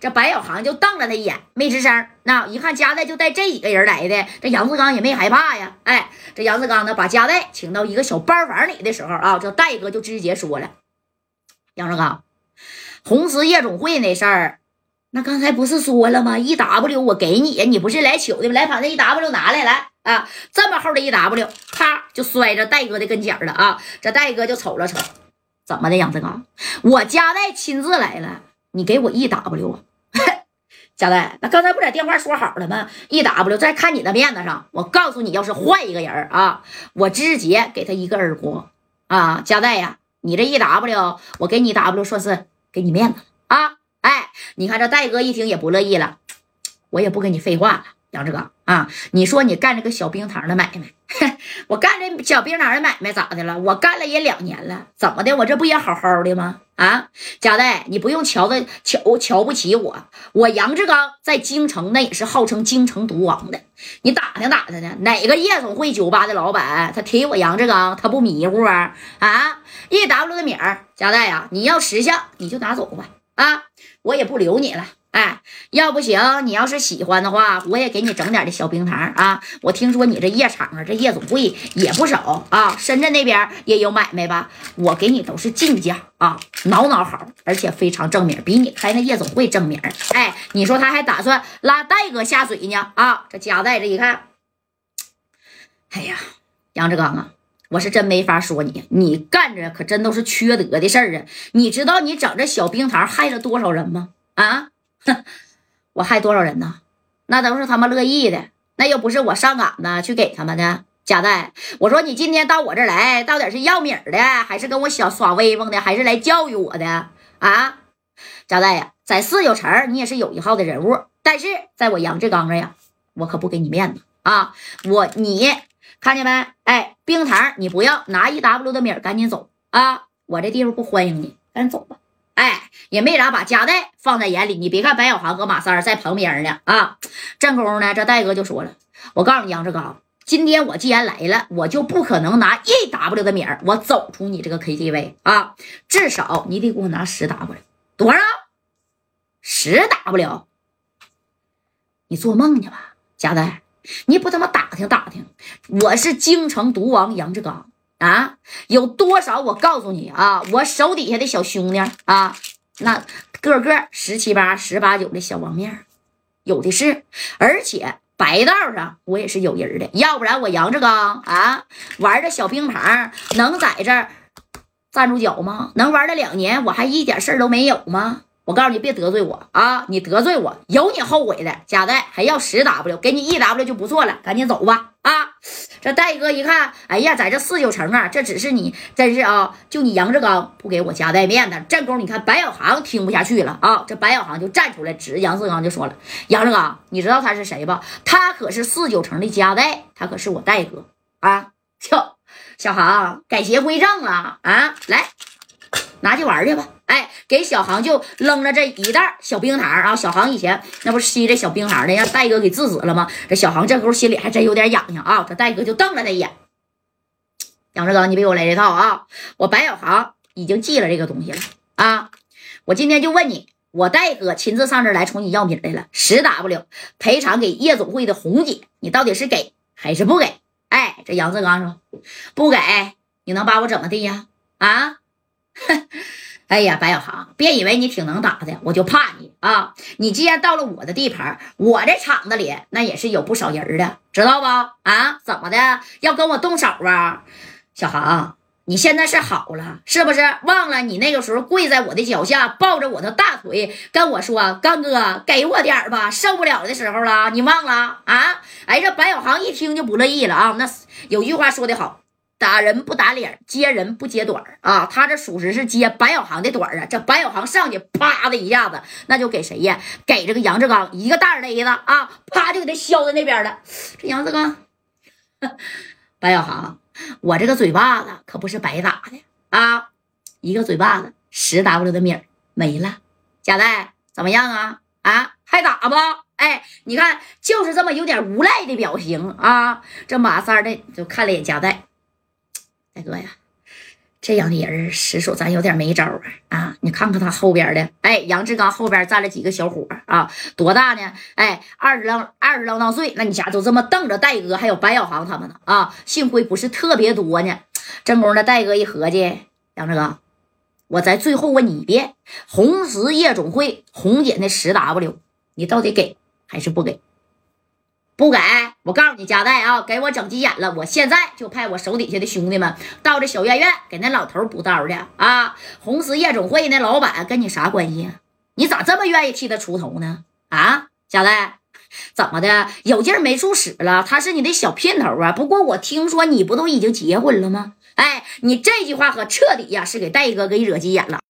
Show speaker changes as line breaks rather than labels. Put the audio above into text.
这白小航就瞪了他一眼，没吱声。那一看夹带就带这几个人来的，这杨志刚也没害怕呀。哎，这杨志刚呢，把夹带请到一个小班房里的时候啊，这戴哥就直接说了：“杨志刚，红石夜总会那事儿，那刚才不是说了吗？一 W 我给你，你不是来取的吗？来，把那一 W 拿来，来啊，这么厚的一 W，啪就摔着戴哥的跟前了啊。这戴哥就瞅了瞅，怎么的，杨志刚，我夹带亲自来了。”你给我 E W 啊，贾代，那刚才不在电话说好了吗？E W 在看你的面子上，我告诉你，要是换一个人啊，我直接给他一个耳光啊！贾代呀，你这 E W，我给你 W 算是给你面子啊！哎，你看这戴哥一听也不乐意了，我也不跟你废话了，杨志刚啊，你说你干这个小冰糖的买卖，我干这小冰糖的买卖咋的了？我干了也两年了，怎么的？我这不也好好的吗？啊，贾代，你不用瞧的瞧瞧不起我，我杨志刚在京城那也是号称京城毒王的。你打听打听呢？哪个夜总会酒吧的老板他提我杨志刚，他不迷糊啊？啊，E W 的名儿，贾代呀，你要识相你就拿走吧，啊，我也不留你了。哎，要不行，你要是喜欢的话，我也给你整点的小冰糖啊！我听说你这夜场啊，这夜总会也不少啊，深圳那边也有买卖吧？我给你都是进价啊，挠挠好，而且非常正名，比你开那夜总会正名。哎，你说他还打算拉戴哥下水呢？啊，这夹带这一看，哎呀，杨志刚啊，我是真没法说你，你干着可真都是缺德的事儿啊！你知道你整这小冰糖害了多少人吗？啊？哼，我害多少人呢？那都是他们乐意的，那又不是我上岗子去给他们的。贾代，我说你今天到我这儿来，到底是要米的，还是跟我小耍威风的，还是来教育我的啊？贾代呀，在四九城你也是有一号的人物，但是在我杨志刚这呀，我可不给你面子啊！我你看见没？哎，冰糖你不要拿一 W 的米赶紧走啊！我这地方不欢迎你，赶紧走吧。哎，也没咋把夹带放在眼里。你别看白小航和马三在旁边呢，啊，正宫呢，这戴哥就说了：“我告诉你，杨志刚，今天我既然来了，我就不可能拿一 W 的米儿，我走出你这个 KTV 啊，至少你得给我拿十 W，多少？十 W？你做梦呢吧，夹带？你不他妈打听打听，我是京城毒王杨志刚。”啊，有多少？我告诉你啊，我手底下的小兄弟啊，那个个十七八、十八九的小王面，有的是。而且白道上我也是有人的，要不然我杨志刚啊，玩的小冰糖能在这站住脚吗？能玩了两年，我还一点事儿都没有吗？我告诉你，别得罪我啊！你得罪我，有你后悔的。贾代还要十 W，给你一 W 就不错了，赶紧走吧！啊，这戴哥一看，哎呀，在这四九城啊，这只是你，真是啊，就你杨志刚不给我夹带面子。正宫，你看白小航听不下去了啊！这白小航就站出来，指杨志刚就说了：“杨志刚，你知道他是谁吧？他可是四九城的夹带，他可是我戴哥啊！哟，小航改邪归正了啊！来，拿去玩去吧。”哎，给小航就扔了这一袋小冰糖啊！小航以前那不是吸这小冰糖的，让戴哥给制止了吗？这小航这时候心里还真有点痒痒啊！这戴哥就瞪了他一眼。杨志刚，你别给我来这套啊！我白小航已经记了这个东西了啊！我今天就问你，我戴哥亲自上这来冲你要米来了，十 W 赔偿给夜总会的红姐，你到底是给还是不给？哎，这杨志刚说不给，你能把我怎么地呀？啊？哎呀，白小航，别以为你挺能打的，我就怕你啊！你既然到了我的地盘，我这厂子里那也是有不少人的，知道不？啊，怎么的，要跟我动手啊？小航，你现在是好了，是不是？忘了你那个时候跪在我的脚下，抱着我的大腿，跟我说：“刚哥，给我点吧，受不了的时候了。”你忘了啊？哎，这白小航一听就不乐意了啊！那有句话说的好。打人不打脸，接人不接短啊！他这属实是接白小航的短啊！这白小航上去啪的一下子，那就给谁呀？给这个杨志刚一个大雷子啊！啪就给他削在那边了。这杨志刚，白小航，我这个嘴巴子可不是白打的啊！一个嘴巴子十 W 的米没了。贾代怎么样啊？啊，还打不？哎，你看，就是这么有点无赖的表情啊！这马三的就看了眼贾代。大哥呀，这样的人实属咱有点没招啊！啊，你看看他后边的，哎，杨志刚后边站了几个小伙啊？多大呢？哎，二十啷二十啷当岁，那你家都这么瞪着戴哥，还有白小航他们呢啊？幸亏不是特别多呢。正宫的戴哥一合计，杨志刚，我再最后问你一遍，红石夜总会红姐那十 W，你到底给还是不给？不给我告诉你，加代啊，给我整急眼了！我现在就派我手底下的兄弟们到这小院院给那老头补刀去啊！红石夜总会那老板跟你啥关系啊？你咋这么愿意替他出头呢？啊，加代，怎么的？有劲没处使了？他是你的小姘头啊！不过我听说你不都已经结婚了吗？哎，你这句话可彻底呀，是给戴哥给惹急眼了。